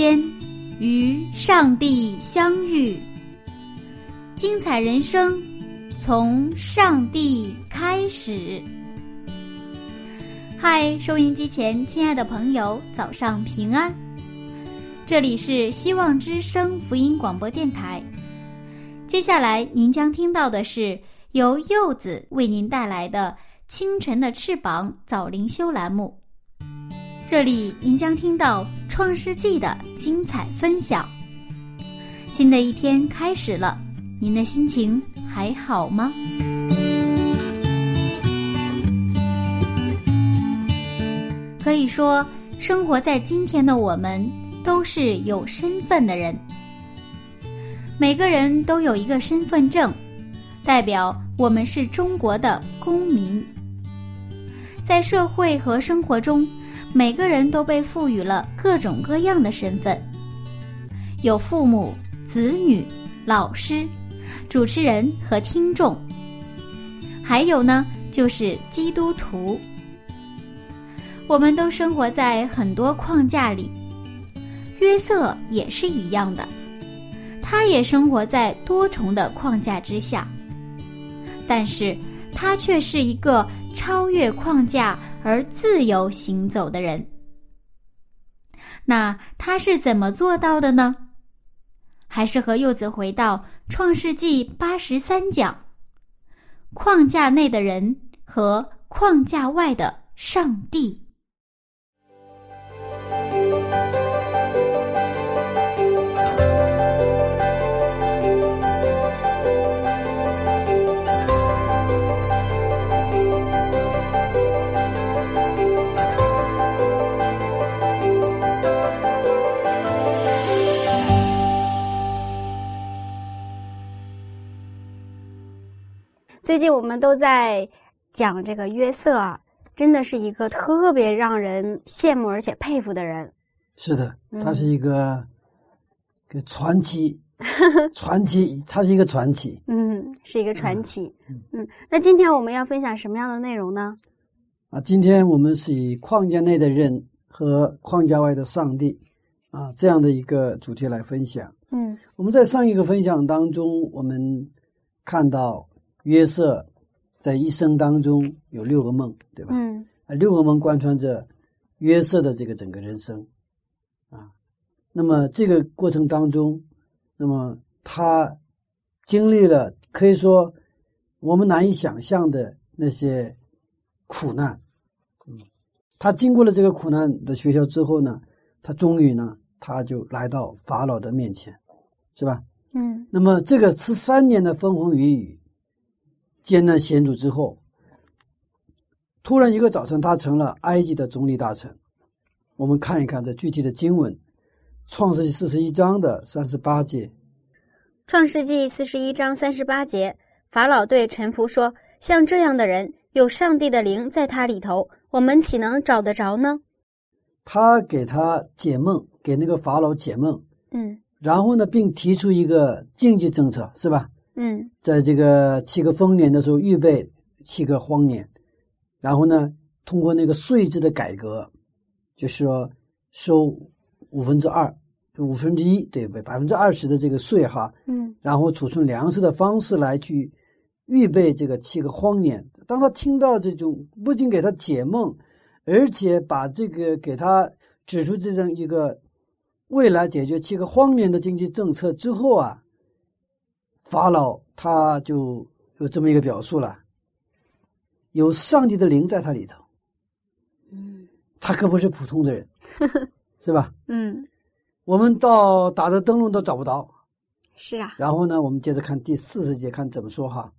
间。与上帝相遇，精彩人生从上帝开始。嗨，收音机前亲爱的朋友，早上平安！这里是希望之声福音广播电台。接下来您将听到的是由柚子为您带来的《清晨的翅膀》早灵修栏目。这里您将听到《创世纪》的精彩分享。新的一天开始了，您的心情还好吗？可以说，生活在今天的我们都是有身份的人。每个人都有一个身份证，代表我们是中国的公民。在社会和生活中。每个人都被赋予了各种各样的身份，有父母、子女、老师、主持人和听众，还有呢，就是基督徒。我们都生活在很多框架里，约瑟也是一样的，他也生活在多重的框架之下，但是他却是一个超越框架。而自由行走的人，那他是怎么做到的呢？还是和柚子回到《创世纪》八十三讲，框架内的人和框架外的上帝。最近我们都在讲这个约瑟啊，真的是一个特别让人羡慕而且佩服的人。是的，他是一个个传奇，传奇，他是一个传奇。嗯，是一个传奇。嗯，那今天我们要分享什么样的内容呢？啊，今天我们是以框架内的人和框架外的上帝啊这样的一个主题来分享。嗯，我们在上一个分享当中，我们看到。约瑟在一生当中有六个梦，对吧？嗯，啊，六个梦贯穿着约瑟的这个整个人生，啊，那么这个过程当中，那么他经历了可以说我们难以想象的那些苦难，嗯，他经过了这个苦难的学校之后呢，他终于呢，他就来到法老的面前，是吧？嗯，那么这个十三年的风风雨雨。艰难险阻之后，突然一个早晨，他成了埃及的总理大臣。我们看一看这具体的经文，《创世纪》四十一章的三十八节。《创世纪》四十一章三十八节，法老对臣仆说：“像这样的人，有上帝的灵在他里头，我们岂能找得着呢？”他给他解梦，给那个法老解梦。嗯。然后呢，并提出一个经济政策，是吧？嗯，在这个七个丰年的时候，预备七个荒年，然后呢，通过那个税制的改革，就是说收五分之二、五分之一，对不对？百分之二十的这个税哈，嗯，然后储存粮食的方式来去预备这个七个荒年。当他听到这种不仅给他解梦，而且把这个给他指出这样一个未来解决七个荒年的经济政策之后啊。法老他就有这么一个表述了，有上帝的灵在他里头，嗯，他可不是普通的人，是吧？嗯，我们到打着灯笼都找不到，是啊。然后呢，我们接着看第四十节，看怎么说哈。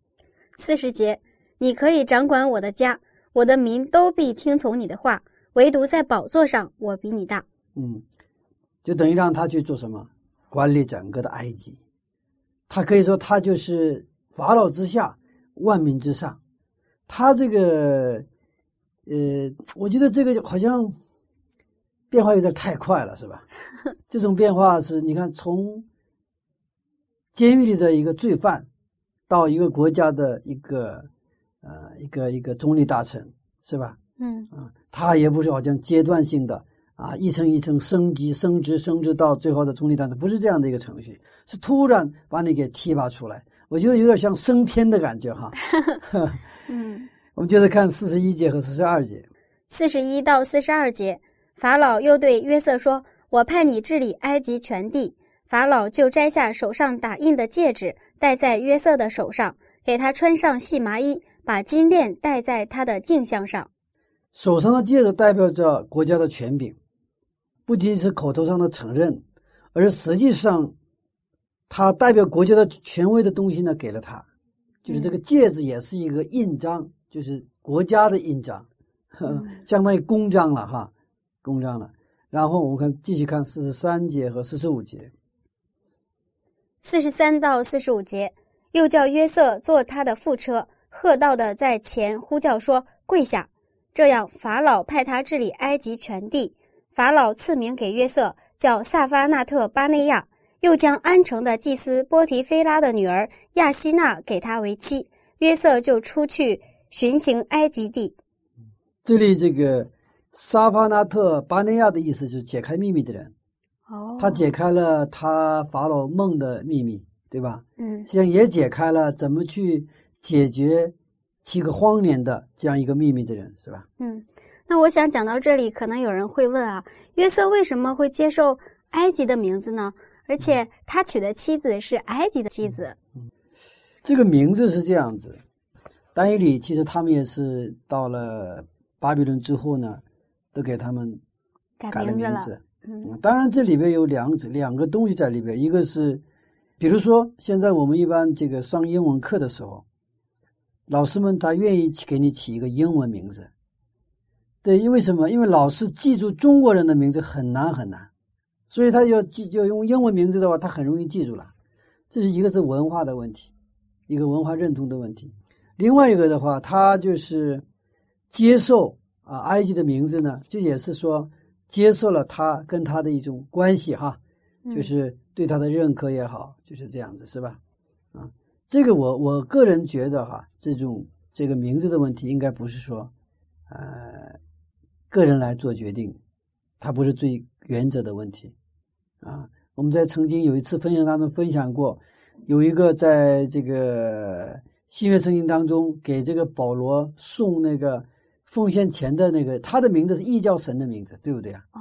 四十节，你可以掌管我的家，我的民都必听从你的话，唯独在宝座上，我比你大。嗯，就等于让他去做什么？管理整个的埃及。他可以说，他就是法老之下，万民之上。他这个，呃，我觉得这个好像变化有点太快了，是吧？这种变化是，你看，从监狱里的一个罪犯，到一个国家的一个，呃，一个一个中立大臣，是吧？嗯啊，他也不是好像阶段性的啊，一层一层升级、升职、升职到最后的总理大臣，不是这样的一个程序，是突然把你给提拔出来。我觉得有点像升天的感觉哈。嗯，我们接着看四十一节和四十二节。四十一到四十二节，法老又对约瑟说：“我派你治理埃及全地。”法老就摘下手上打印的戒指，戴在约瑟的手上，给他穿上细麻衣，把金链戴在他的颈项上。手上的戒指代表着国家的权柄，不仅是口头上的承认，而实际上，他代表国家的权威的东西呢，给了他，就是这个戒指也是一个印章，就是国家的印章，呵相当于公章了哈，公章了。然后我们看继续看四十三节和四十五节。四十三到四十五节，又叫约瑟坐他的副车，喝道的在前呼叫说：“跪下！”这样，法老派他治理埃及全地。法老赐名给约瑟，叫萨发纳特巴内亚，又将安城的祭司波提菲拉的女儿亚希娜给他为妻。约瑟就出去巡行埃及地。这里这个萨发纳特巴内亚的意思就是解开秘密的人。哦他解开了他法老梦的秘密，对吧？嗯实际上也解开了怎么去解决七个荒年的这样一个秘密的人，是吧？嗯。那我想讲到这里，可能有人会问啊，约瑟为什么会接受埃及的名字呢？而且他娶的妻子是埃及的妻子。嗯这个名字是这样子，丹尼里其实他们也是到了巴比伦之后呢，都给他们改改了名字名字。嗯嗯当然，这里边有两者两个东西在里边，一个是，比如说现在我们一般这个上英文课的时候，老师们他愿意起给你起一个英文名字，对，因为什么？因为老师记住中国人的名字很难很难，所以他要记要用英文名字的话，他很容易记住了。这是一个是文化的问题，一个文化认同的问题。另外一个的话，他就是接受啊埃及的名字呢，就也是说。接受了他跟他的一种关系哈，嗯就是对他的认可也好，就是这样子是吧？啊，这个我我个人觉得哈，这种这个名字的问题应该不是说，呃，个人来做决定，它不是最原则的问题啊。我们在曾经有一次分享当中分享过，有一个在这个新约圣经当中给这个保罗送那个。奉献钱的那个，他的名字是异教神的名字，对不对啊？哦，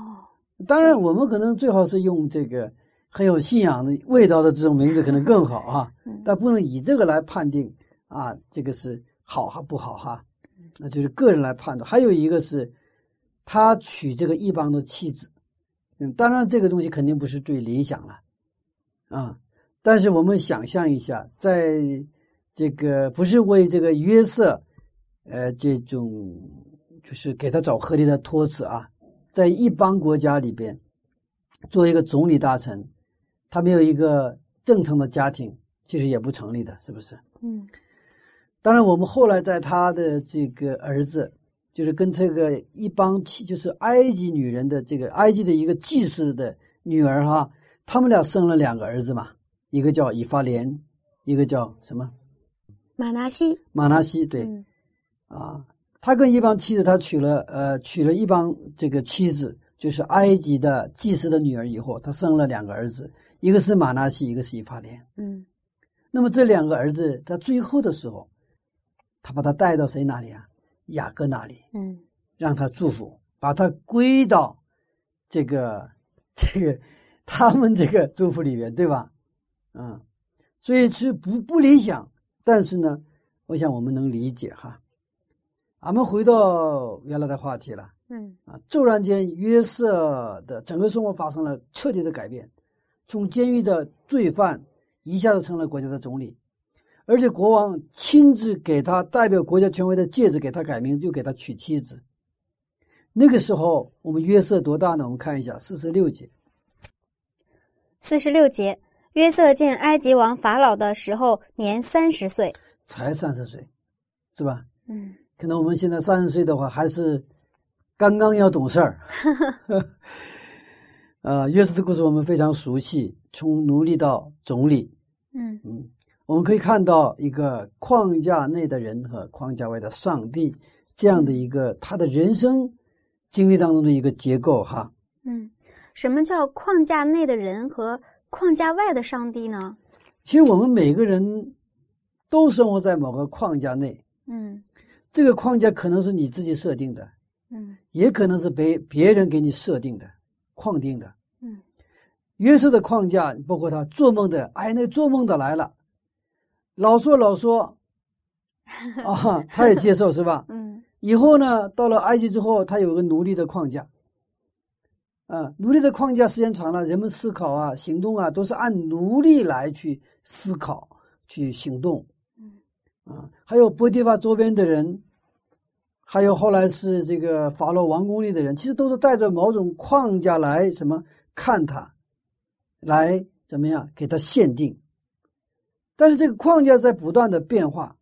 当然，我们可能最好是用这个很有信仰的味道的这种名字，可能更好啊。嗯但不能以这个来判定啊，这个是好还不好哈？那就是个人来判断。还有一个是，他娶这个异邦的妻子，嗯，当然这个东西肯定不是最理想了啊。但是我们想象一下，在这个不是为这个约瑟。呃，这种就是给他找合理的托词啊，在一邦国家里边，做一个总理大臣，他没有一个正常的家庭，其实也不成立的，是不是？嗯当然，我们后来在他的这个儿子，就是跟这个一帮妻，就是埃及女人的这个埃及的一个祭司的女儿哈，他们俩生了两个儿子嘛，一个叫以法莲，一个叫什么？马拿西。马拿西，对。嗯啊，他跟一帮妻子，他娶了呃娶了一帮这个妻子，就是埃及的祭司的女儿以后，他生了两个儿子，一个是马纳西，一个是以法莲。嗯那么这两个儿子，他最后的时候，他把他带到谁那里啊？雅各那里，嗯让他祝福，把他归到这个这个他们这个祝福里面，对吧？嗯，所以是不不理想，但是呢，我想我们能理解哈。俺们回到原来的话题了嗯啊！骤然间，约瑟的整个生活发生了彻底的改变，从监狱的罪犯一下子成了国家的总理，而且国王亲自给他代表国家权威的戒指给他改名，就给他娶妻子。那个时候我们约瑟多大呢？我们看一下四十六节。四十六节，约瑟见埃及王法老的时候年三十岁，才三十岁，是吧？嗯，可能我们现在三十岁的话，还是刚刚要懂事儿。啊，约瑟的故事我们非常熟悉，从奴隶到总理。嗯嗯，我们可以看到一个框架内的人和框架外的上帝这样的一个他的人生经历当中的一个结构哈。嗯，什么叫框架内的人和框架外的上帝呢？其实我们每个人都生活在某个框架内，嗯这个框架可能是你自己设定的，嗯也可能是别别人给你设定的、框定的。嗯，约瑟的框架包括他做梦的，哎，那做梦的来了，老说老说，啊，他也接受是吧？嗯。以后呢，到了埃及之后，他有个奴隶的框架，啊，奴隶的框架时间长了，人们思考啊、行动啊，都是按奴隶来去思考、去行动，嗯。啊，还有波提法周边的人，还有后来是这个法老王宫里的人，其实都是带着某种框架来什么看他，来怎么样给他限定，但是这个框架在不断的变化。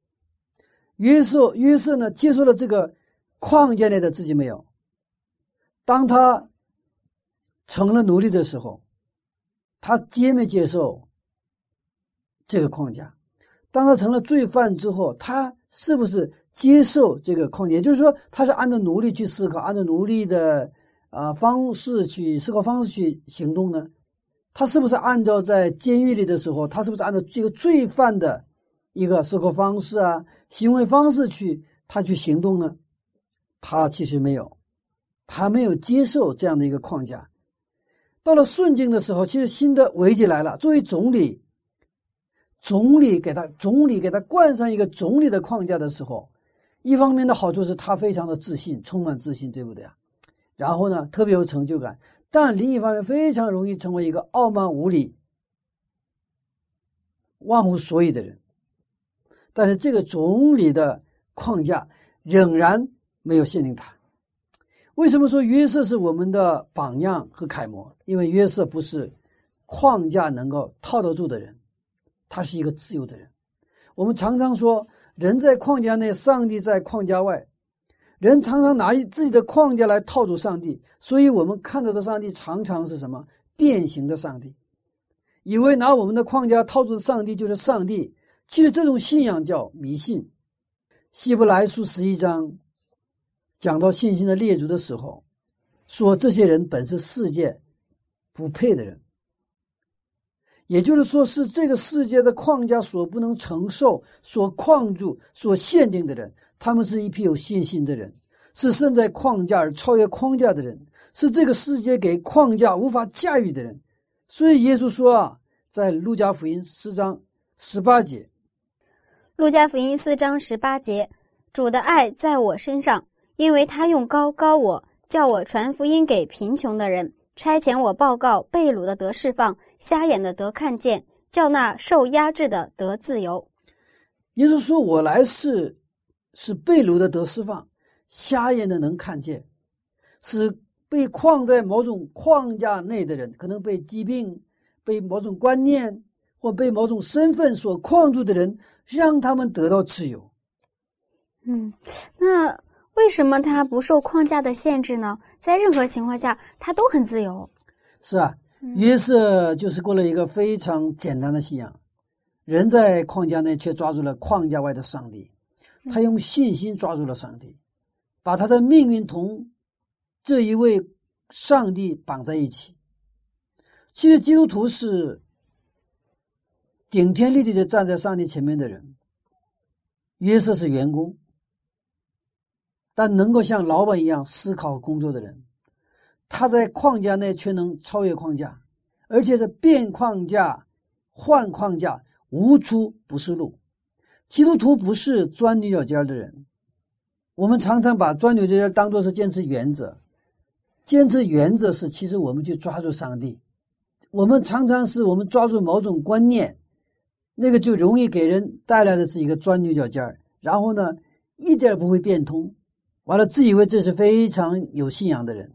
约瑟约瑟呢，接受了这个框架内的自己没有。当他成了奴隶的时候，他接没接受这个框架？当他成了罪犯之后，他是不是接受这个框架？也就是说，他是按照奴隶去思考，按照奴隶的啊、方式去思考方式去行动呢？他是不是按照在监狱里的时候，他是不是按照这个罪犯的一个思考方式啊、行为方式去他去行动呢？他其实没有，他没有接受这样的一个框架。到了顺境的时候，其实新的危机来了。作为总理，总理给他总理给他冠上一个总理的框架的时候，一方面的好处是他非常的自信，充满自信，对不对啊？然后呢，特别有成就感。但另一方面，非常容易成为一个傲慢无礼、忘乎所以的人。但是这个总理的框架仍然没有限定他。为什么说约瑟是我们的榜样和楷模？因为约瑟不是框架能够套得住的人，他是一个自由的人。我们常常说，人在框架内，上帝在框架外。人常常拿一自己的框架来套住上帝，所以我们看到的上帝常常是什么变形的上帝，以为拿我们的框架套住上帝就是上帝。其实这种信仰叫迷信。希伯来书十一章讲到信心的列祖的时候，说这些人本是世界不配的人，也就是说是这个世界的框架所不能承受、所框住、所限定的人。他们是一批有信心的人，是身在框架而超越框架的人，是这个世界给框架无法驾驭的人。所以耶稣说啊，在路加福音四章十八节，路加福音四章十八节，主的爱在我身上，因为他用高高我，叫我传福音给贫穷的人，差遣我报告被掳的得释放，瞎眼的得看见，叫那受压制的得自由。耶稣说：“我来是。”是被掳的得释放，瞎眼的能看见，是被框在某种框架内的人，可能被疾病、被某种观念或被某种身份所框住的人，让他们得到自由。嗯，那为什么他不受框架的限制呢？在任何情况下，他都很自由。是啊，约瑟就是过了一个非常简单的信仰，人在框架内却抓住了框架外的上帝。他用信心抓住了上帝，把他的命运同这一位上帝绑在一起。其实基督徒是顶天立地的站在上帝前面的人。约瑟是员工，但能够像老板一样思考工作的人。他在框架内却能超越框架，而且是变框架、换框架，无出不是路。基督徒不是钻牛角尖的人，我们常常把钻牛角尖当做是坚持原则，坚持原则是其实我们去抓住上帝，我们常常是我们抓住某种观念，那个就容易给人带来的是一个钻牛角尖儿，然后呢，一点不会变通，完了自以为这是非常有信仰的人。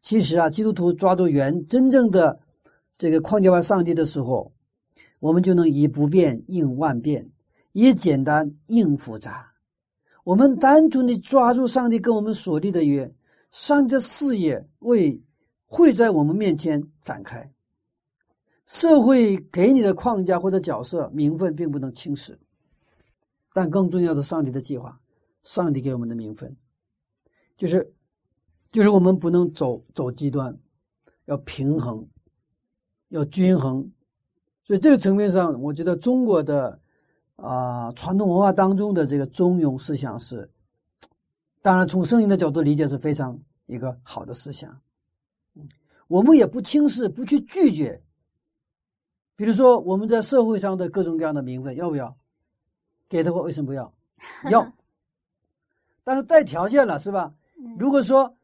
其实啊，基督徒抓住原真正的这个框架化上帝的时候，我们就能以不变应万变，也简单应复杂。我们单纯的抓住上帝跟我们所立的约，上帝的事业为会在我们面前展开。社会给你的框架或者角色、名分并不能轻视，但更重要的，上帝的计划，上帝给我们的名分，就是，就是我们不能走走极端，要平衡，要均衡。所以这个层面上，我觉得中国的啊传统文化当中的这个中庸思想是，当然从圣经的角度理解是非常一个好的思想。我们也不轻视，不去拒绝。比如说，我们在社会上的各种各样的名分，要不要？给的话，为什么不要？要，但是带条件了，是吧？如果说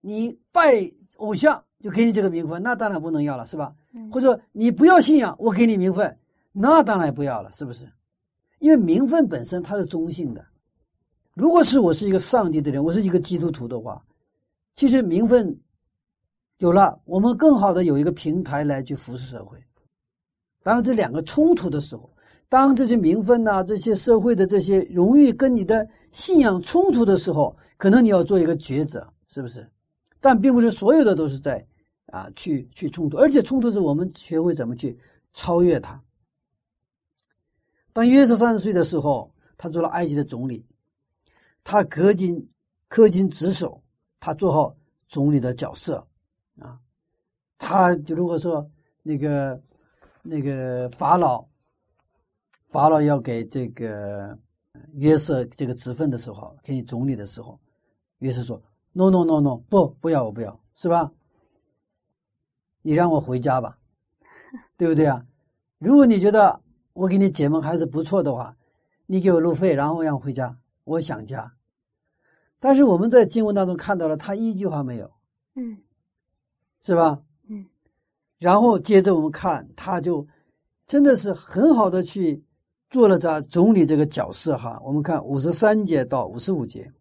你拜偶像就给你这个名分，那当然不能要了，是吧？或者说你不要信仰，我给你名分，那当然不要了，是不是？因为名分本身它是中性的。如果是我是一个上帝的人，我是一个基督徒的话，其实名分有了，我们更好的有一个平台来去服侍社会。当然，这两个冲突的时候，当这些名分呐、这些社会的这些荣誉跟你的信仰冲突的时候，可能你要做一个抉择，是不是？但并不是所有的都是在啊去去冲突，而且冲突是我们学会怎么去超越它。当约瑟三十岁的时候，他做了埃及的总理，他恪尽恪尽职守，他做好总理的角色啊。他就如果说那个。那个法老，法老要给这个约瑟这个职分的时候，给你总理的时候，约瑟说：“no no no no，不，不要，我不要，是吧？你让我回家吧，对不对啊？如果你觉得我给你解梦还是不错的话，你给我路费，然后让我回家，我想家。但是我们在经文当中看到了，他一句话没有，嗯，是吧？”嗯然后接着我们看，他就真的是很好的去做了这总理这个角色哈。我们看五十三节到五十五节，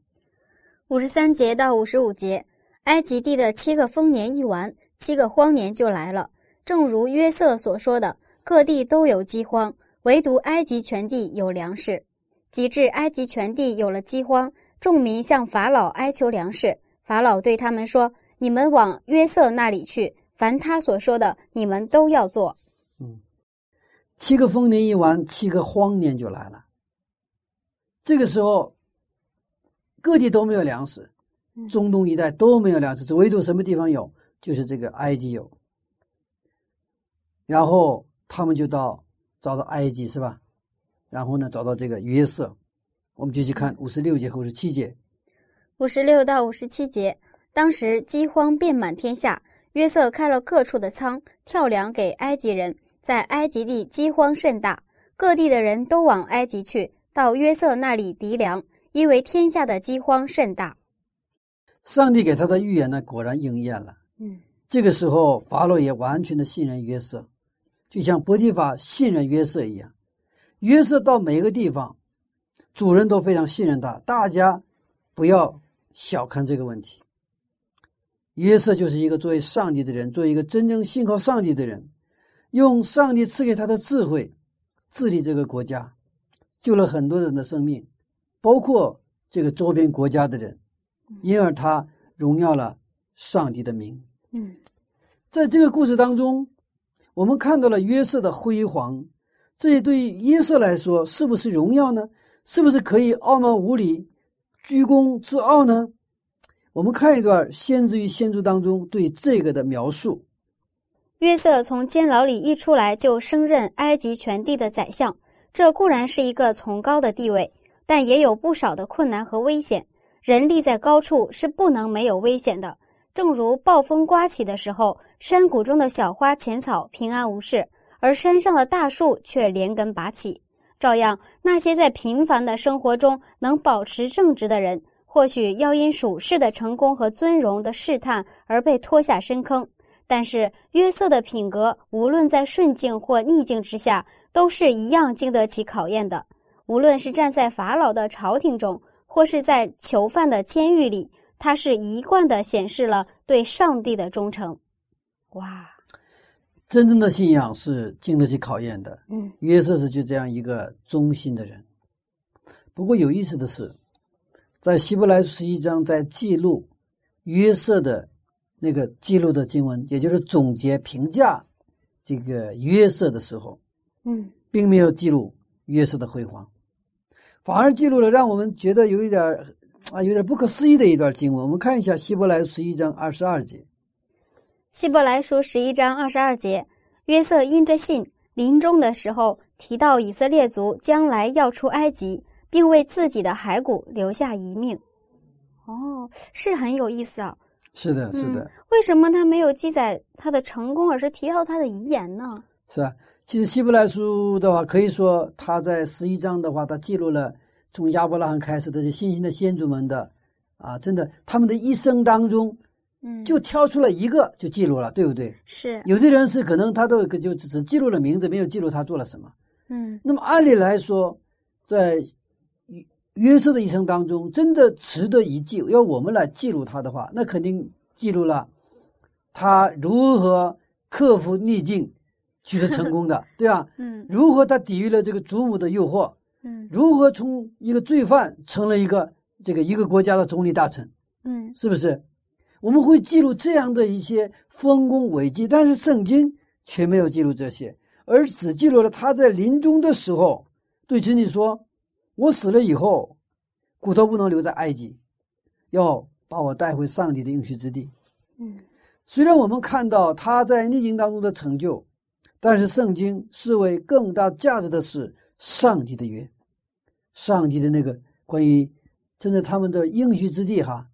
五十三节到五十五节，埃及地的七个丰年一完，七个荒年就来了。正如约瑟所说的，各地都有饥荒，唯独埃及全地有粮食。及至埃及全地有了饥荒，众民向法老哀求粮食。法老对他们说：“你们往约瑟那里去。”凡他所说的，你们都要做。嗯，七个丰年一完，七个荒年就来了。这个时候，各地都没有粮食，中东一带都没有粮食，只唯独什么地方有，就是这个埃及有。然后他们就到找到埃及，是吧？然后呢，找到这个约瑟。我们继续看五十六节和五十七节。五十六到五十七节，当时饥荒遍满天下。约瑟开了各处的仓，跳粮给埃及人。在埃及地饥荒甚大，各地的人都往埃及去，到约瑟那里籴粮，因为天下的饥荒甚大。上帝给他的预言呢，果然应验了。嗯，这个时候法老也完全的信任约瑟，就像伯提法信任约瑟一样。约瑟到每个地方，主人都非常信任他。大家不要小看这个问题。约瑟就是一个作为上帝的人，作为一个真正信靠上帝的人，用上帝赐给他的智慧治理这个国家，救了很多人的生命，包括这个周边国家的人，因而他荣耀了上帝的名。嗯，在这个故事当中，我们看到了约瑟的辉煌，这些对于约瑟来说是不是荣耀呢？是不是可以傲慢无礼、居功自傲呢？我们看一段《先知与先祖》当中对这个的描述：约瑟从监牢里一出来，就升任埃及全地的宰相。这固然是一个崇高的地位，但也有不少的困难和危险。人立在高处是不能没有危险的。正如暴风刮起的时候，山谷中的小花浅草平安无事，而山上的大树却连根拔起。照样，那些在平凡的生活中能保持正直的人。或许要因属世的成功和尊荣的试探而被拖下深坑，但是约瑟的品格，无论在顺境或逆境之下，都是一样经得起考验的。无论是站在法老的朝廷中，或是在囚犯的监狱里，他是一贯的显示了对上帝的忠诚。哇，真正的信仰是经得起考验的。嗯约瑟是就这样一个忠心的人。不过有意思的是，在希伯来书十一章在记录约瑟的那个记录的经文，也就是总结评价这个约瑟的时候，嗯并没有记录约瑟的辉煌，反而记录了让我们觉得有一点儿啊有点不可思议的一段经文。我们看一下希伯来书十一章二十二节。希伯来书十一章二十二节，约瑟因着信，临终的时候提到以色列族将来要出埃及，并为自己的骸骨留下遗命。哦，是很有意思啊。是的，是的，为什么他没有记载他的成功，而是提到他的遗言呢？是啊。其实希伯来书的话，可以说他在十一章的话，他记录了从亚伯拉罕开始的这新兴的先祖们的啊，真的他们的一生当中，嗯，就挑出了一个就记录了，对不对？是，有的人是可能他都就只只记录了名字，没有记录他做了什么。嗯那么按理来说，在约约瑟的一生当中，真的值得一记。要我们来记录他的话，那肯定记录了他如何克服逆境，取得成功的，对吧？嗯如何他抵御了这个祖母的诱惑，嗯如何从一个罪犯成了一个这个一个国家的总理大臣，嗯是不是？我们会记录这样的一些丰功伟绩，但是圣经却没有记录这些，而只记录了他在临终的时候对子女说：“我死了以后，骨头不能留在埃及，要把我带回上帝的应许之地。”嗯虽然我们看到他在逆境当中的成就，但是圣经视为更大价值的是上帝的约，上帝的那个关于真的他们的应许之地哈，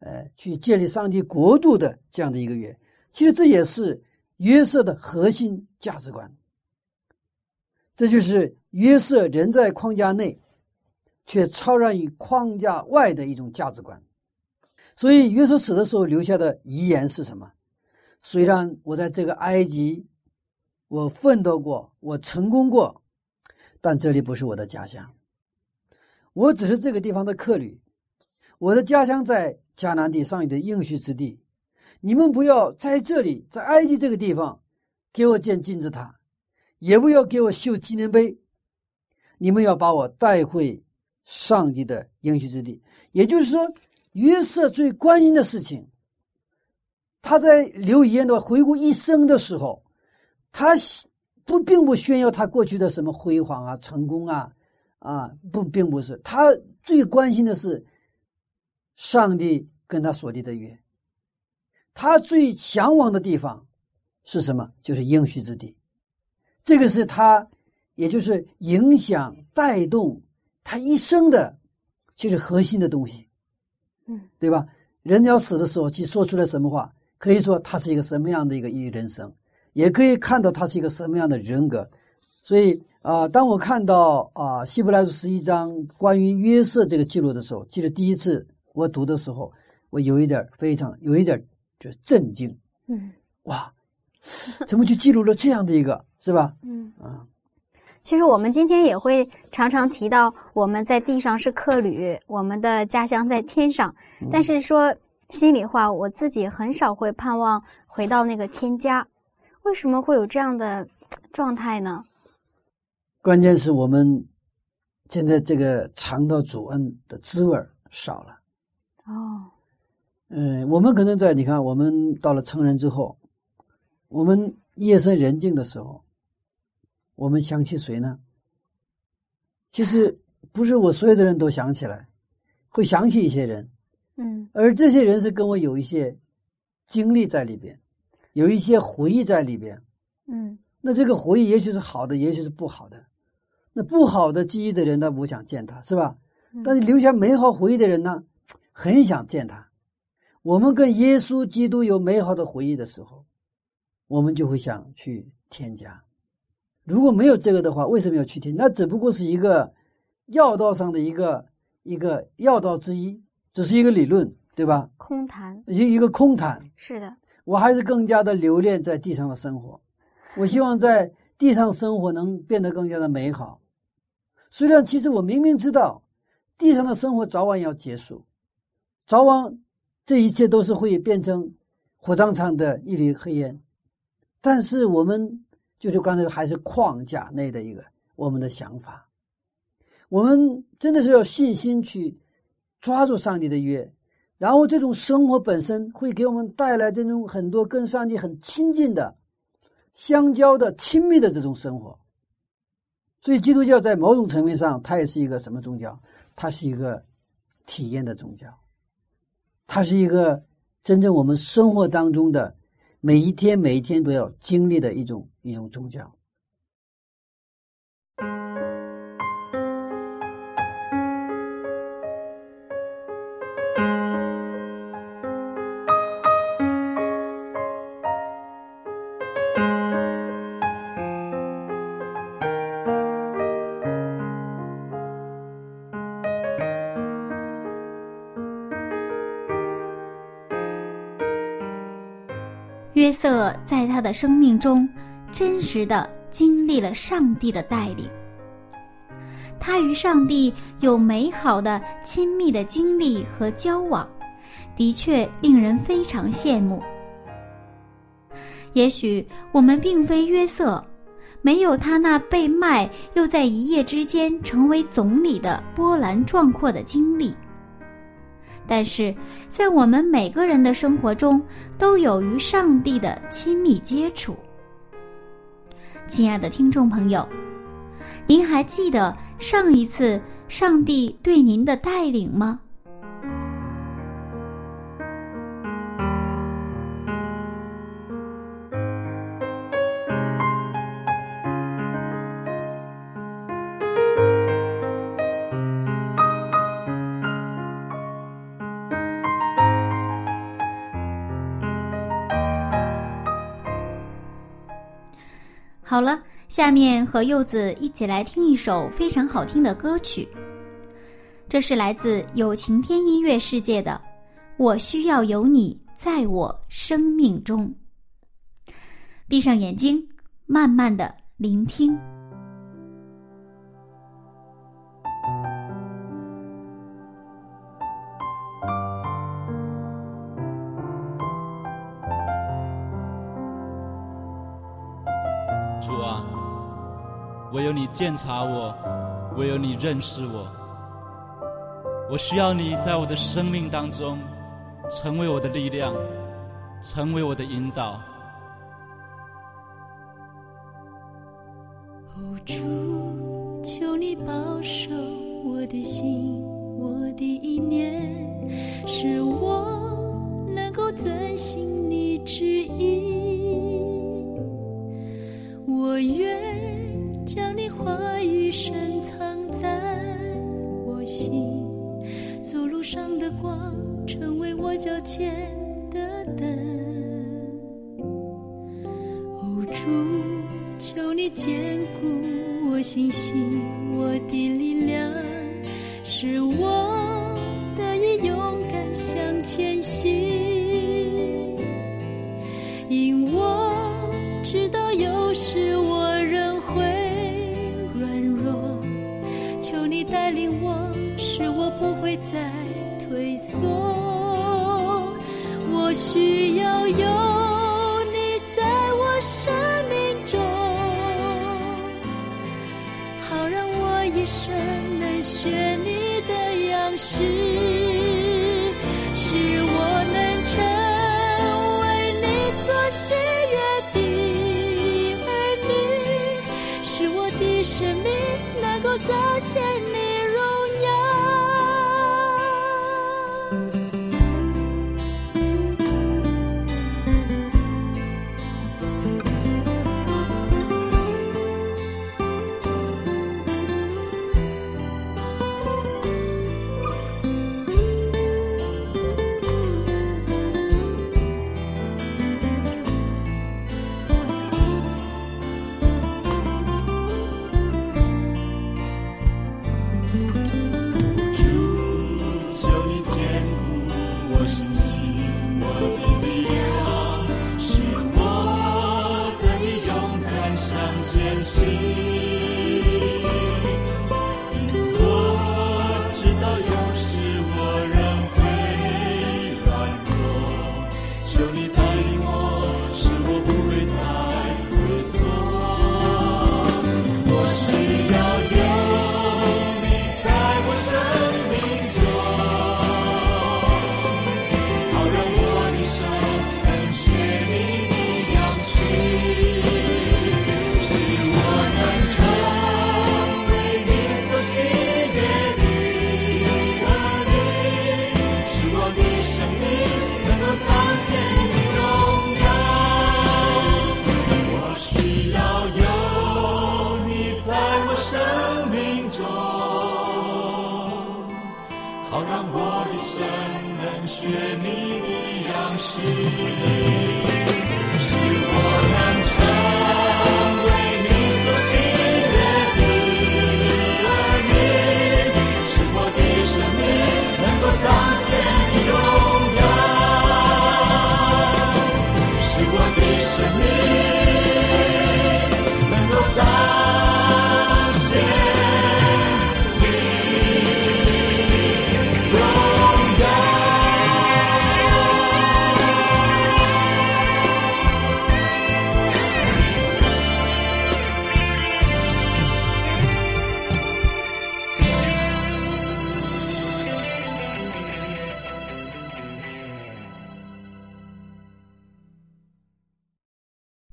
呃，去建立上帝国度的这样的一个约。其实这也是约瑟的核心价值观。这就是约瑟人在框架内，却超然于框架外的一种价值观。所以约瑟死的时候留下的遗言是什么？虽然我在这个埃及，我奋斗过，我成功过，但这里不是我的家乡。我只是这个地方的客旅，我的家乡在迦南地上帝的应许之地。你们不要在这里，在埃及这个地方，给我建金字塔，也不要给我修纪念碑。你们要把我带回上帝的应许之地。也就是说，约瑟最关心的事情，他在留言的回顾一生的时候，他不并不炫耀他过去的什么辉煌啊、成功啊，啊，不，并不是。他最关心的是上帝跟他所立的约。他最向往的地方是什么？就是应许之地。这个是他，也就是影响、带动他一生的，就是核心的东西。嗯，对吧？人要死的时候，去说出来什么话，可以说他是一个什么样的一个一人生，也可以看到他是一个什么样的人格。所以啊、当我看到啊《希伯来书》十一章关于约瑟这个记录的时候，记得第一次我读的时候，我有一点非常有一点就是震惊，嗯哇，怎么就记录了这样的一个，是吧？嗯。啊，其实我们今天也会常常提到，我们在地上是客旅，我们的家乡在天上。但是说心里话，我自己很少会盼望回到那个天家。为什么会有这样的状态呢？关键是我们现在这个尝到主恩的滋味儿少了。哦，嗯，我们可能在你看，我们到了成人之后，我们夜深人静的时候，我们想起谁呢？其实不是我所有的人都想起来，会想起一些人，嗯而这些人是跟我有一些经历在里边，有一些回忆在里边。嗯那这个回忆也许是好的，也许是不好的。那不好的记忆的人呢，不想见他，是吧？嗯但是留下美好回忆的人呢，很想见他。我们跟耶稣基督有美好的回忆的时候，我们就会想去添加。如果没有这个的话，为什么要去添？那只不过是一个要道上的一个一个要道之一，只是一个理论，对吧？空谈一一个空谈。是的，我还是更加的留恋在地上的生活。我希望在地上生活能变得更加的美好。虽然其实我明明知道，地上的生活早晚要结束，早晚这一切都是会变成火葬场的一缕黑烟，但是我们就是刚才还是框架内的一个我们的想法。我们真的是要信心去抓住上帝的约，然后这种生活本身会给我们带来这种很多跟上帝很亲近的、相交的、亲密的这种生活。所以，基督教在某种层面上，它也是一个什么宗教？它是一个体验的宗教，它是一个真正我们生活当中的每一天、每一天都要经历的一种一种宗教。生命中真实的经历了上帝的带领，他与上帝有美好的亲密的经历和交往，的确令人非常羡慕。也许我们并非约瑟，没有他那被卖又在一夜之间成为总理的波澜壮阔的经历。但是在我们每个人的生活中，都有与上帝的亲密接触。亲爱的听众朋友，您还记得上一次上帝对您的带领吗？好了，下面和柚子一起来听一首非常好听的歌曲。这是来自有晴天音乐世界的《我需要有你在我生命中》。闭上眼睛，慢慢的聆听。你鉴察我，唯有你认识我。我需要你在我的生命当中，成为我的力量，成为我的引导。主，求你保守我的心，我的意念，使我能够遵行你旨意。我愿我脚前的灯。哦，主，求你坚固我信心，我的力量，使我生命能够彰显你。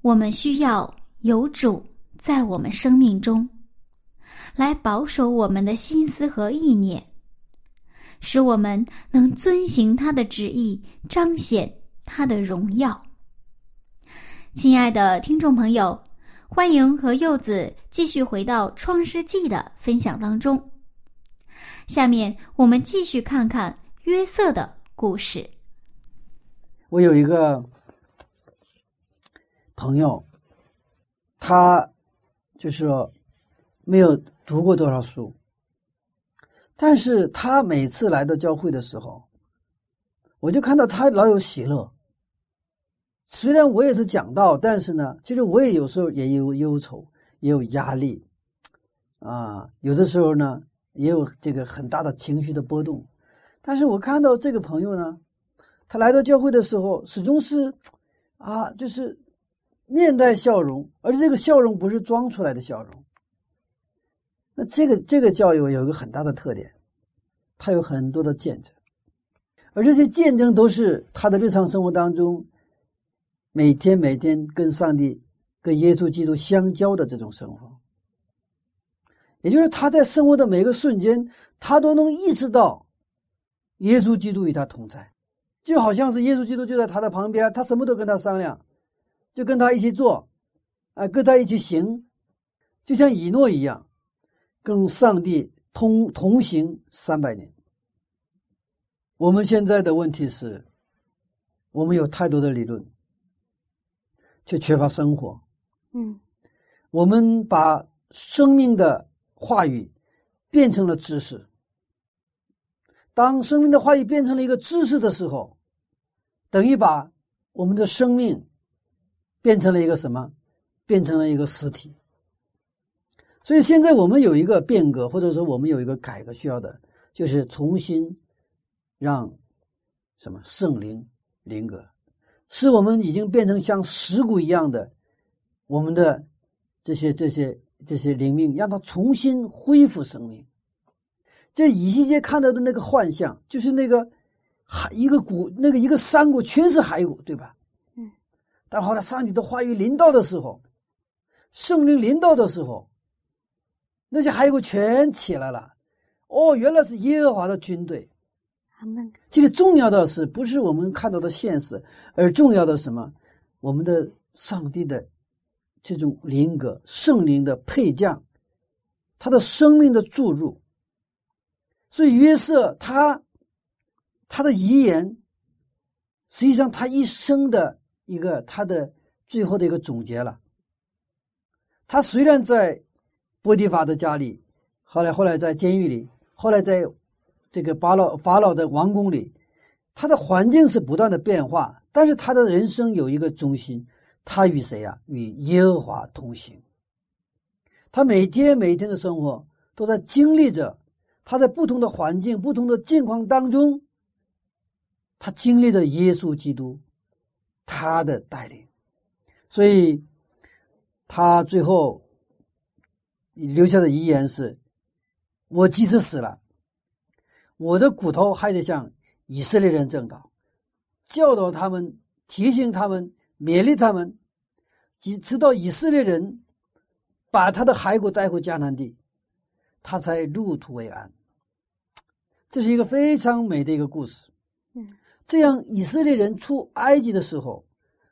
我们需要有主在我们生命中，来保守我们的心思和意念，使我们能遵行他的旨意，彰显他的荣耀。亲爱的听众朋友，欢迎和柚子继续回到《创世纪》的分享当中。下面我们继续看看约瑟的故事。我有一个朋友，他就是说没有读过多少书，但是他每次来到教会的时候，我就看到他老有喜乐。虽然我也是讲道，但是呢，其实我也有时候也有忧愁，也有压力，啊，有的时候呢也有这个很大的情绪的波动。但是我看到这个朋友呢，他来到教会的时候，始终是啊，就是面带笑容，而且这个笑容不是装出来的笑容。那这个这个教育有一个很大的特点，他有很多的见证，而这些见证都是他的日常生活当中每天每天跟上帝、跟耶稣基督相交的这种生活。也就是他在生活的每个瞬间，他都能意识到耶稣基督与他同在。就好像是耶稣基督就在他的旁边，他什么都跟他商量，就跟他一起做，啊，跟他一起行，就像以诺一样，跟上帝同同行三百年。我们现在的问题是，我们有太多的理论，却缺乏生活。嗯我们把生命的话语变成了知识。当生命的话语变成了一个知识的时候，等于把我们的生命变成了一个什么？变成了一个实体。所以现在我们有一个变革，或者说我们有一个改革需要的，就是重新让什么圣灵灵格，使我们已经变成像石骨一样的我们的这些这些这些灵命，让它重新恢复生命。这以西结看到的那个幻象，就是那个海一个谷，那个一个山谷全是骸骨，对吧？嗯。但后来上帝的话语临到的时候，圣灵临到的时候，那些骸骨全起来了。哦，原来是耶和华的军队。其实重要的是，不是我们看到的现实，而重要的是什么？我们的上帝的这种灵格、圣灵的配将，他的生命的注入。所以约瑟他他的遗言，实际上他一生的一个他的最后的一个总结了。他虽然在波提法的家里，后来后来在监狱里，后来在这个法老法老的王宫里，他的环境是不断的变化，但是他的人生有一个中心，他与谁呀、与耶和华同行。他每天每天的生活都在经历着，他在不同的环境、不同的境况当中，他经历着耶稣基督他的带领，所以他最后留下的遗言是：“我即使死了，我的骨头还得向以色列人正道，教导他们，提醒他们，勉励他们，及直到以色列人。”把他的骸骨带回迦南地，他才入土为安。这是一个非常美的一个故事。这样以色列人出埃及的时候，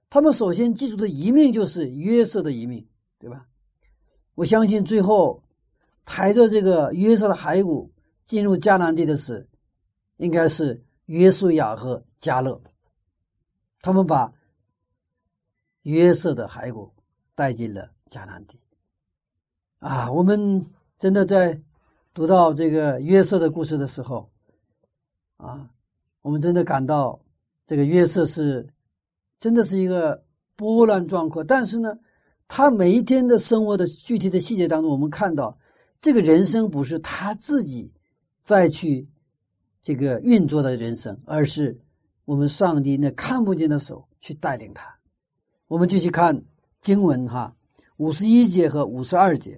他们首先记住的一命就是约瑟的一命，对吧？我相信最后抬着这个约瑟的骸骨进入迦南地的是，应该是约书亚和加勒，他们把约瑟的骸骨带进了迦南地。啊，我们真的在读到这个约瑟的故事的时候，啊，我们真的感到这个约瑟是真的是一个波澜壮阔。但是呢，他每一天的生活的具体的细节当中，我们看到这个人生不是他自己再去这个运作的人生，而是我们上帝那看不见的手去带领他。我们继续看经文哈，五十一节和五十二节。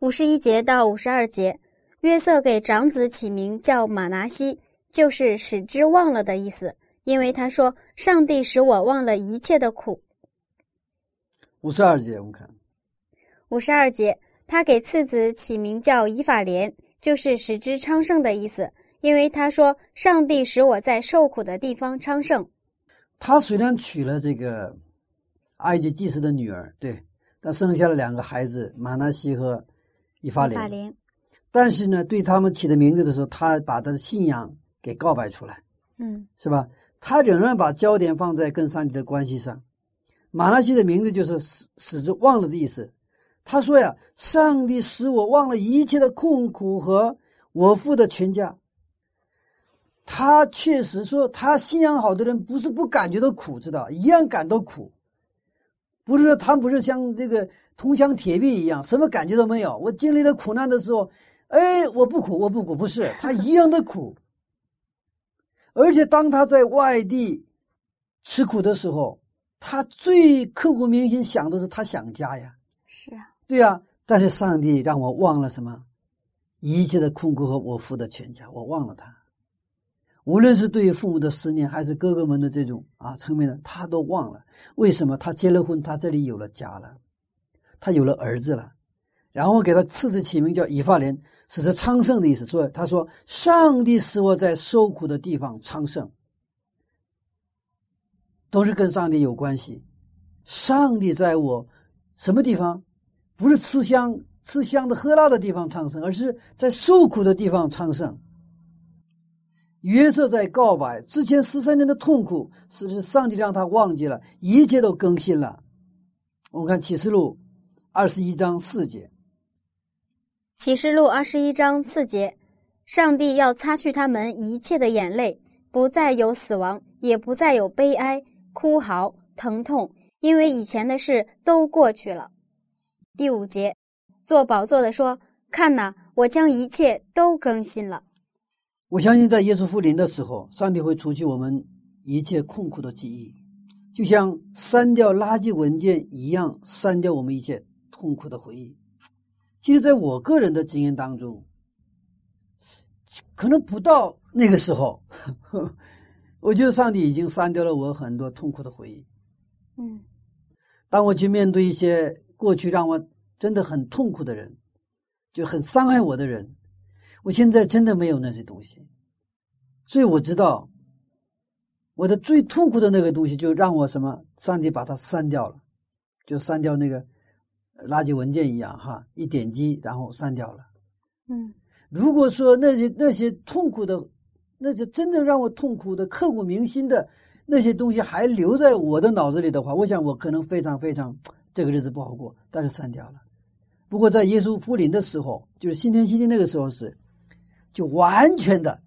五十一节到五十二节，约瑟给长子起名叫马拿西，就是使之忘了的意思。因为他说：“上帝使我忘了一切的苦。”五十二节，我们看五十二节，他给次子起名叫以法莲，就是使之昌盛的意思。因为他说：“上帝使我在受苦的地方昌盛。”他虽然娶了这个埃及祭司的女儿，对，但生下了两个孩子马纳西和。以法莲，莲，但是呢，对他们起的名字的时候，他把他的信仰给告白出来，嗯，是吧？他仍然把焦点放在跟上帝的关系上。马拉西的名字就是使使之忘了的意思。他说呀：“上帝使我忘了一切的痛苦和我父的全家。”他确实说，他信仰好的人不是不感觉到苦，知道一样感到苦，不是说他不是像这个。铜墙铁壁一样，什么感觉都没有。我经历了苦难的时候，哎，我不苦，我不苦，不是他一样的苦。而且当他在外地吃苦的时候，他最刻骨铭心想的是他想家呀。是啊，对呀。但是上帝让我忘了什么？一切的困苦和我父的全家，我忘了他。无论是对于父母的思念，还是哥哥们的这种啊层面的，他都忘了。为什么？他结了婚，他这里有了家了。他有了儿子了，然后给他次子起名叫以法莲，是这昌盛的意思。所以他说：“上帝使我在受苦的地方昌盛，都是跟上帝有关系。上帝在我什么地方，不是吃香吃香的喝辣的地方昌盛，而是在受苦的地方昌盛。”约瑟在告白之前十三年的痛苦，是上帝让他忘记了，一切都更新了。我们看启示录。二十一章四节，启示录二十一章四节，上帝要擦去他们一切的眼泪，不再有死亡，也不再有悲哀、哭嚎、疼痛，因为以前的事都过去了。第五节，做宝座的说：“看哪，我将一切都更新了。”我相信，在耶稣复临的时候，上帝会除去我们一切痛苦的记忆，就像删掉垃圾文件一样，删掉我们一切。痛苦的回忆，其实在我个人的经验当中，可能不到那个时候，我觉得上帝已经删掉了我很多痛苦的回忆。嗯，当我去面对一些过去让我真的很痛苦的人，就很伤害我的人，我现在真的没有那些东西，所以我知道，我的最痛苦的那个东西，就让我什么，上帝把它删掉了，就删掉那个。垃圾文件一样哈，一点击然后删掉了。嗯，如果说那些那些痛苦的，那些真正让我痛苦的、刻骨铭心的那些东西还留在我的脑子里的话，我想我可能非常非常这个日子不好过。但是删掉了。不过在耶稣复临的时候，就是新天新地那个时候是，就完全的、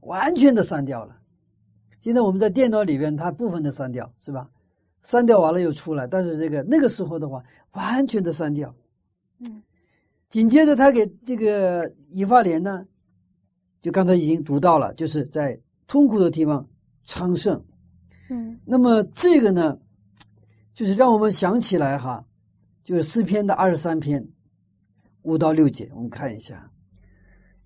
完全的删掉了。现在我们在电脑里边，它部分的删掉，是吧？删掉完了又出来，但是这个那个时候的话，完全的删掉，嗯紧接着他给这个以法莲呢，就刚才已经读到了，就是在痛苦的地方昌盛。嗯那么这个呢，就是让我们想起来哈，就是诗篇的二十三篇五到六节，我们看一下。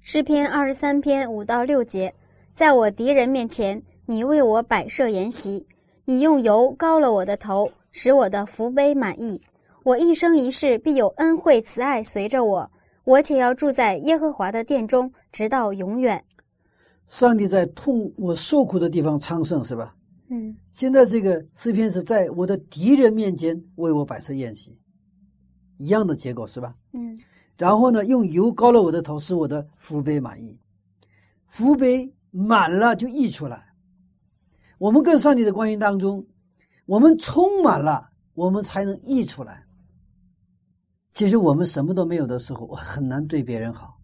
诗篇二十三篇五到六节，在我敌人面前，你为我摆设筵席，你用油膏了我的头，使我的福杯满溢。我一生一世必有恩惠慈爱随着我，我且要住在耶和华的殿中，直到永远。上帝在痛我受苦的地方昌盛，是吧？嗯现在这个诗篇是在我的敌人面前为我摆设宴席，一样的结果是吧？嗯然后呢，用油膏了我的头，使我的福杯满意。福杯满了就溢出来。我们跟上帝的关系当中，我们充满了，我们才能溢出来。其实我们什么都没有的时候，我很难对别人好。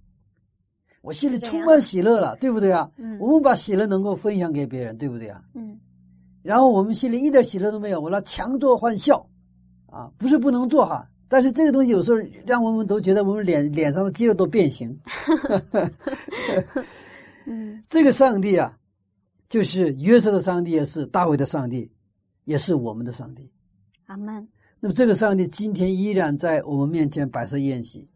我心里充满喜乐了，对不对啊？嗯我们把喜乐能够分享给别人，对不对啊？嗯然后我们心里一点喜乐都没有，我要强作欢笑，啊，不是不能做哈，但是这个东西有时候让我们都觉得我们脸脸上的肌肉都变形。嗯这个上帝啊，就是约瑟的上帝，也是大卫的上帝，也是我们的上帝。阿门。那么这个上帝今天依然在我们面前摆设宴席，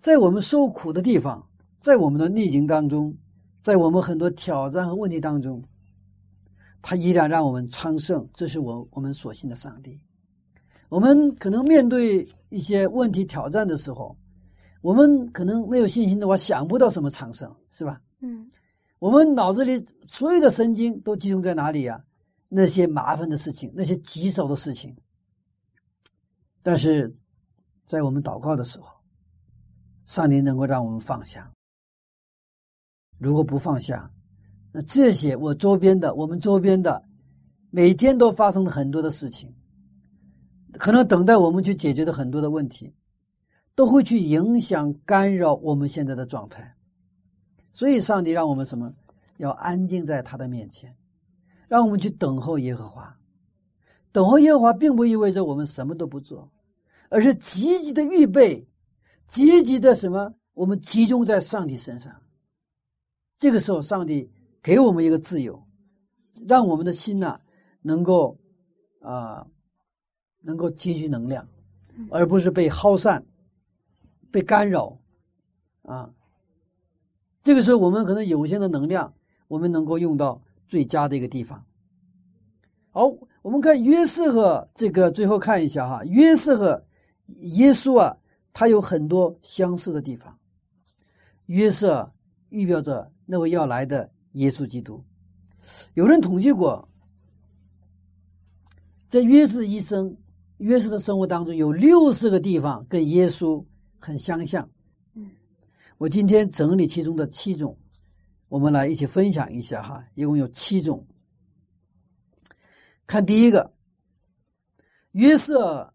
在我们受苦的地方，在我们的逆境当中，在我们很多挑战和问题当中，他依然让我们昌盛。这是我我们所信的上帝。我们可能面对一些问题挑战的时候，我们可能没有信心的话，想不到什么昌盛，是吧？嗯我们脑子里所有的神经都集中在哪里呀、那些麻烦的事情，那些棘手的事情。但是，在我们祷告的时候，上帝能够让我们放下。如果不放下，那这些我周边的、我们周边的，每天都发生了很多的事情，可能等待我们去解决的很多的问题，都会去影响、干扰我们现在的状态。所以，上帝让我们什么？要安静在他的面前，让我们去等候耶和华。等候耶和华，并不意味着我们什么都不做，而是积极的预备，积极的什么？我们集中在上帝身上。这个时候，上帝给我们一个自由，让我们的心呐、能够啊、能够积聚能量，而不是被耗散、被干扰啊。这个时候，我们可能有限的能量，我们能够用到最佳的一个地方。好，我们看约瑟和这个最后看一下哈，约瑟和耶稣啊，他有很多相似的地方。约瑟预表着那位要来的耶稣基督。有人统计过，在约瑟的一生、约瑟的生活当中，有六十个地方跟耶稣很相像。我今天整理其中的七种，我们来一起分享一下哈，一共有七种。看第一个，约瑟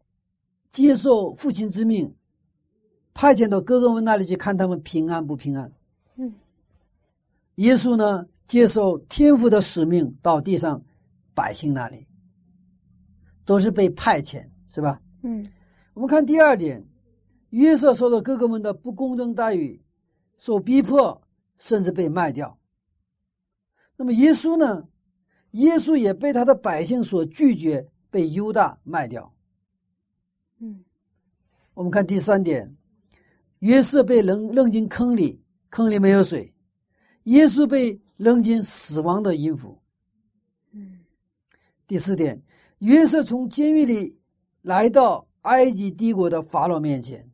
接受父亲之命，派遣到哥哥们那里去看他们平安不平安。嗯，耶稣呢，接受天父的使命到地上百姓那里，都是被派遣，是吧？嗯我们看第二点，约瑟受到哥哥们的不公正待遇，受逼迫，甚至被卖掉。那么耶稣呢？耶稣也被他的百姓所拒绝，被犹大卖掉。嗯我们看第三点，约瑟被扔扔进坑里，坑里没有水；耶稣被扔进死亡的阴府。嗯第四点，约瑟从监狱里来到埃及帝国的法老面前。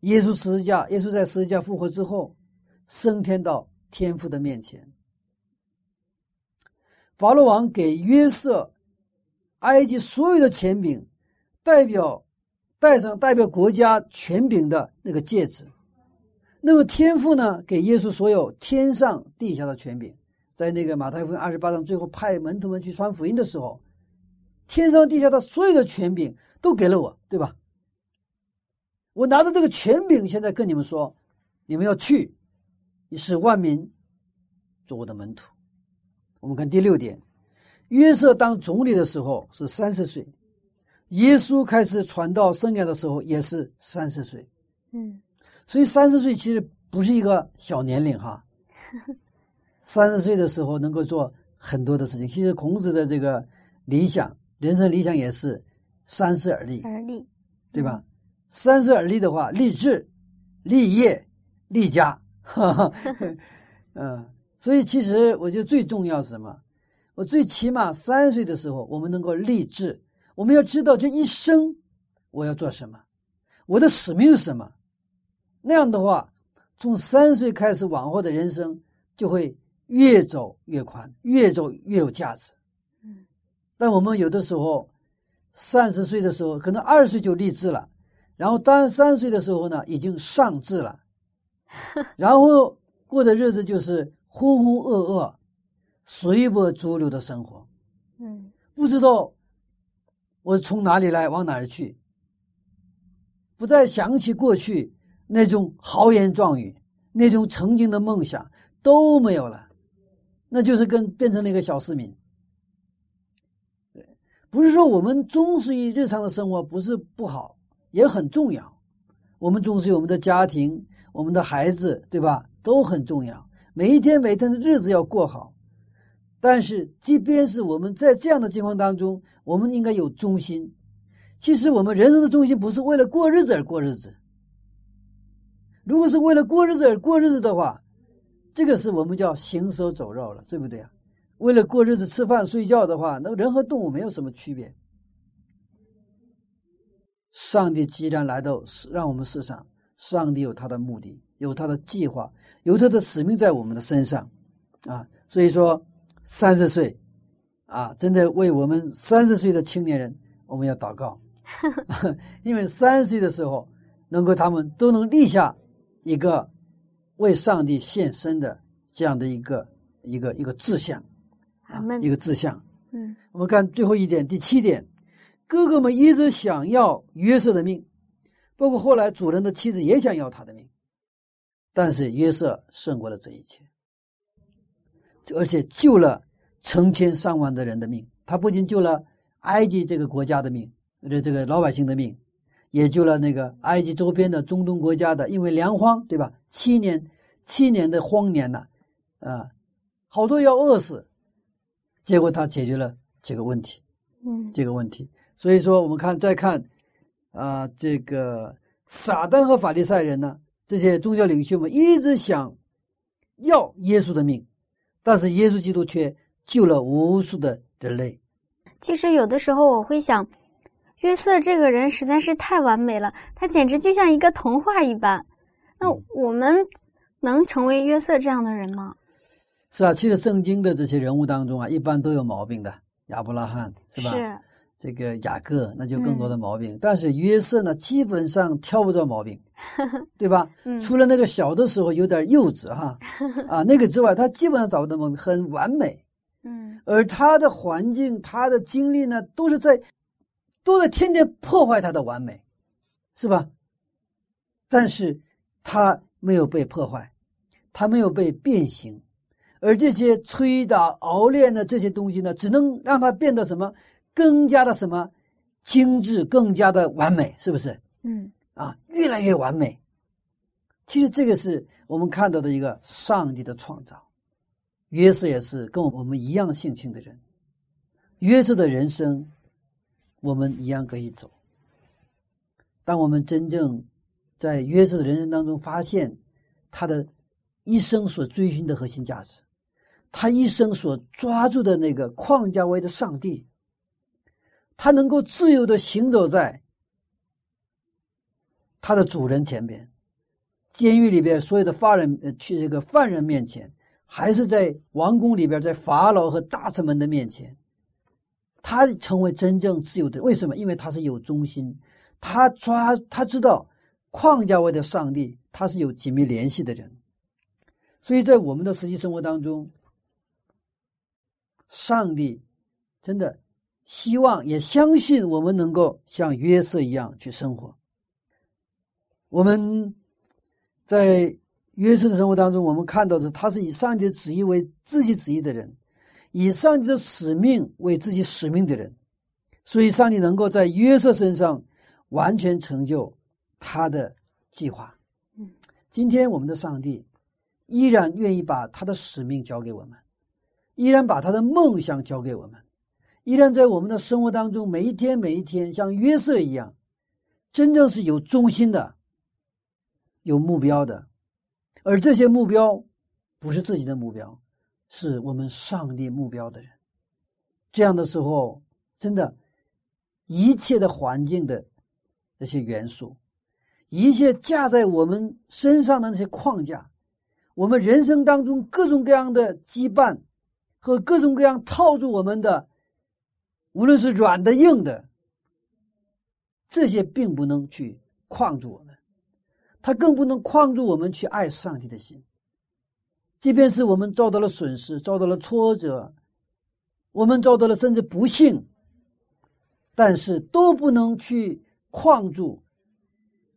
耶稣十字架，耶稣在十字架复活之后，升天到天父的面前。法老王给约瑟埃及所有的权柄，代表戴上代表国家权柄的那个戒指。那么天父呢，给耶稣所有天上地下的权柄。在那个马太福音二十八章最后派门徒们去传福音的时候，天上地下的所有的权柄都给了我，对吧？我拿着这个权柄，现在跟你们说，你们要去，你使万民做我的门徒。我们看第六点，约瑟当总理的时候是三十岁，耶稣开始传道生涯的时候也是三十岁，嗯所以三十岁其实不是一个小年龄哈。三十岁的时候能够做很多的事情。其实孔子的这个理想，人生理想也是三十而立，而立，对吧？三十而立的话，立志、立业、立家，哈哈，嗯，所以其实我觉得最重要是什么？我最起码三岁的时候，我们能够立志，我们要知道这一生我要做什么，我的使命是什么。那样的话，从三岁开始往后的人生就会越走越宽，越走越有价值。嗯，但我们有的时候三十岁的时候，可能二十岁就立志了，然后当三岁的时候呢，已经上智了，然后过的日子就是浑浑噩噩、随波逐流的生活，嗯。不知道我从哪里来，往哪儿去，不再想起过去那种豪言壮语，那种曾经的梦想都没有了，那就是跟变成了一个小市民。不是说我们重视于日常的生活不是不好，也很重要。我们重视我们的家庭、我们的孩子，对吧？都很重要。每一天每天的日子要过好。但是，即便是我们在这样的境况当中，我们应该有中心。其实，我们人生的中心不是为了过日子而过日子。如果是为了过日子而过日子的话，这个是我们叫行尸走肉了，对不对啊？为了过日子、吃饭、睡觉的话，那人和动物没有什么区别。上帝既然来到世，让我们世上，上帝有他的目的，有他的计划，有他的使命在我们的身上，啊，所以说三十岁，啊，真的为我们三十岁的青年人，我们要祷告，因为三十岁的时候，能够他们都能立下一个为上帝献身的这样的一个一个一个志向。啊一个志向。嗯我们看最后一点，第七点，哥哥们一直想要约瑟的命，包括后来主人的妻子也想要他的命，但是约瑟胜过了这一切，而且救了成千上万的人的命。他不仅救了埃及这个国家的命，这这个老百姓的命，也救了那个埃及周边的中东国家的，因为粮荒，对吧？七年七年的荒年呐、啊，好多要饿死，结果他解决了这个问题。嗯这个问题。所以说，我们看再看啊、这个撒旦和法利赛人呢，这些宗教领袖们一直想要耶稣的命，但是耶稣基督却救了无数的人类。其实有的时候我会想，约瑟这个人实在是太完美了，他简直就像一个童话一般。那嗯我们能成为约瑟这样的人吗？是啊，其实圣经的这些人物当中啊，一般都有毛病的，亚伯拉罕是吧？是，这个雅各那就更多的毛病，但是约瑟呢，基本上挑不着毛病，对吧？嗯除了那个小的时候有点幼稚哈，啊，那个之外，他基本上找不到毛病，很完美。嗯而他的环境、他的经历呢，都是在都在天天破坏他的完美，是吧？但是他没有被破坏，他没有被变形，而这些吹打、熬炼的这些东西呢，只能让他变得什么更加的什么精致，更加的完美，是不是？嗯啊，越来越完美。其实这个是我们看到的一个上帝的创造。约瑟也是跟我们一样性情的人，约瑟的人生，我们一样可以走。当我们真正在约瑟的人生当中发现他的一生所追寻的核心价值，他一生所抓住的那个框架外的上帝，他能够自由的行走在他的主人前边，监狱里边所有的犯人去这个犯人面前，还是在王宫里边，在法老和大臣们的面前，他成为真正自由的。为什么？因为他是有忠心，他抓他知道框架外的上帝，他是有紧密联系的人。所以在我们的实际生活当中，上帝真的希望也相信我们能够像约瑟一样去生活。我们在约瑟的生活当中，我们看到的是他是以上帝的旨意为自己旨意的人，以上帝的使命为自己使命的人。所以上帝能够在约瑟身上完全成就他的计划。嗯，今天我们的上帝依然愿意把他的使命交给我们，依然把他的梦想交给我们，依然在我们的生活当中每一天每一天像约瑟一样，真正是有中心的、有目标的，而这些目标不是自己的目标，是我们上帝目标的人。这样的时候，真的，一切的环境的那些元素，一切架在我们身上的那些框架，我们人生当中各种各样的羁绊和各种各样套住我们的，无论是软的硬的，这些并不能去框住我们，它更不能框住我们去爱上帝的心。即便是我们遭到了损失，遭到了挫折，我们遭到了甚至不幸，但是都不能去框住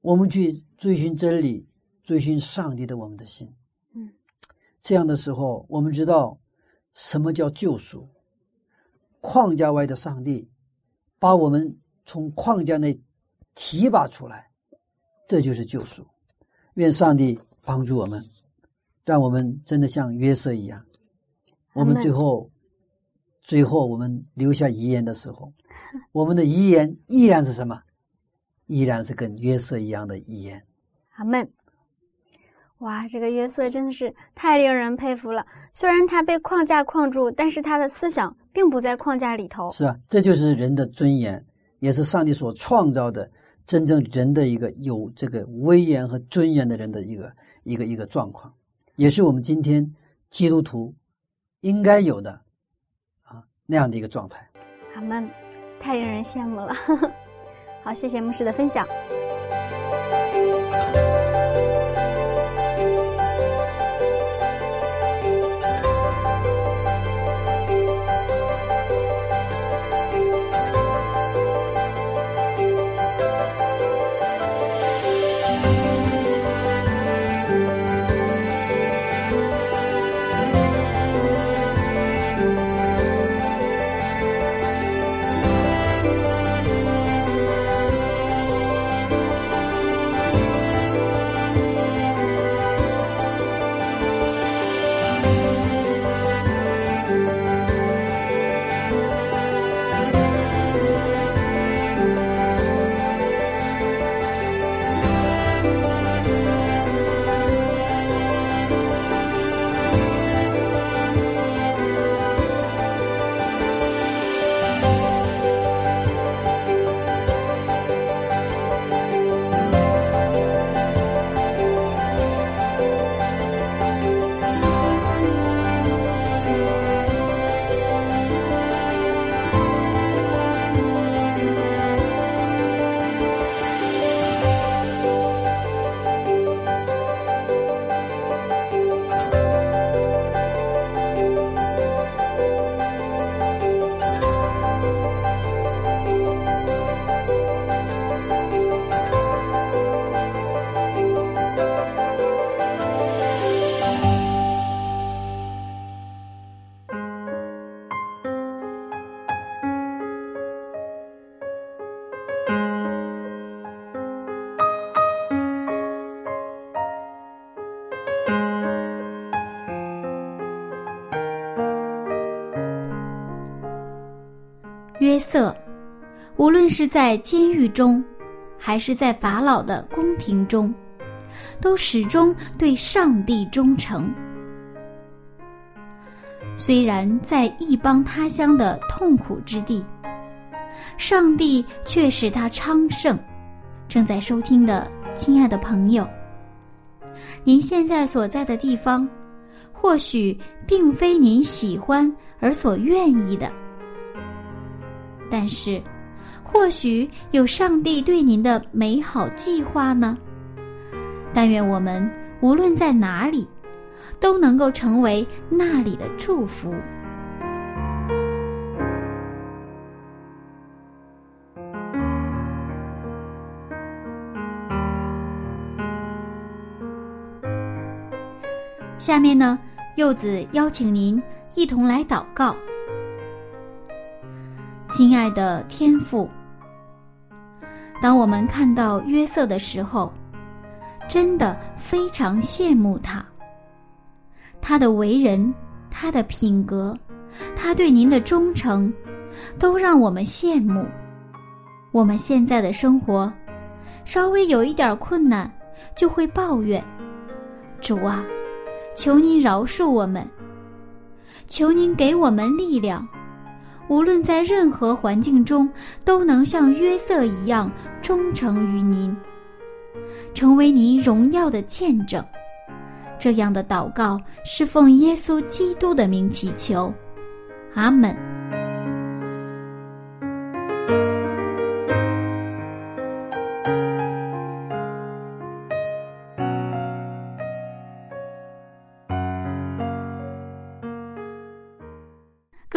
我们去追寻真理、追寻上帝的我们的心。嗯，这样的时候，我们知道什么叫救赎。框架外的上帝把我们从框架内提拔出来，这就是救赎。愿上帝帮助我们，让我们真的像约瑟一样，我们最后，最后我们留下遗言的时候，我们的遗言依然是什么？依然是跟约瑟一样的遗言。阿门。哇，这个约瑟真的是太令人佩服了。虽然他被框架框住，但是他的思想并不在框架里头。是啊，这就是人的尊严，也是上帝所创造的真正人的一个有这个威严和尊严的人的一个一个一个状况，也是我们今天基督徒应该有的啊那样的一个状态。阿门，太令人羡慕了。好，谢谢牧师的分享。是在监狱中，还是在法老的宫廷中，都始终对上帝忠诚。虽然在异邦他乡的痛苦之地，上帝却使他昌盛。正在收听的亲爱的朋友，您现在所在的地方，或许并非您喜欢而所愿意的。但是，或许有上帝对您的美好计划呢。但愿我们无论在哪里，都能够成为那里的祝福。下面呢，柚子邀请您一同来祷告。亲爱的天父，当我们看到约瑟的时候，真的非常羡慕他。他的为人，他的品格，他对您的忠诚，都让我们羡慕。我们现在的生活，稍微有一点困难，就会抱怨。主啊，求您饶恕我们，求您给我们力量，无论在任何环境中，都能像约瑟一样忠诚于您，成为您荣耀的见证。这样的祷告是奉耶稣基督的名祈求，阿门。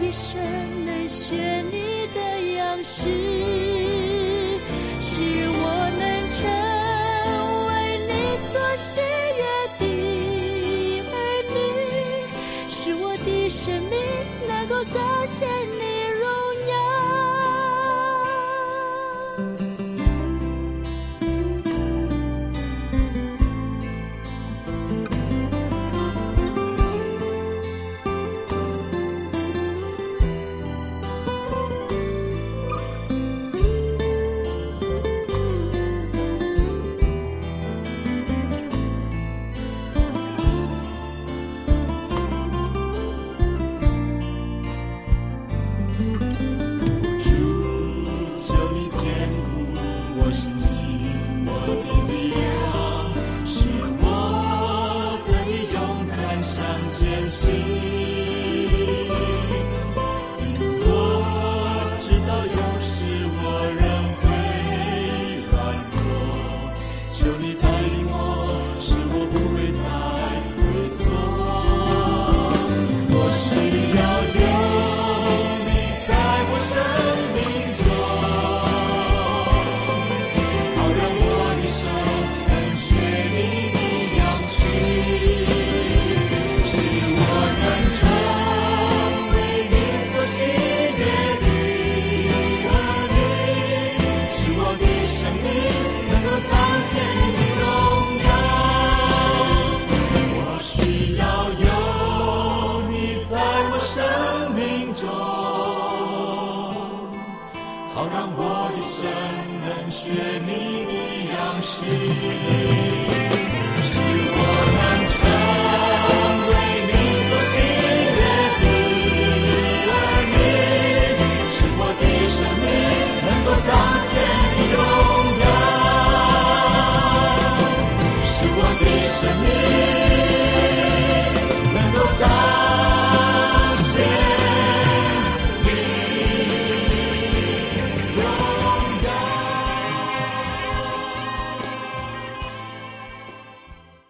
一生能学你的样式，使我能成为你所喜悦的儿女，使我的生命能够彰显你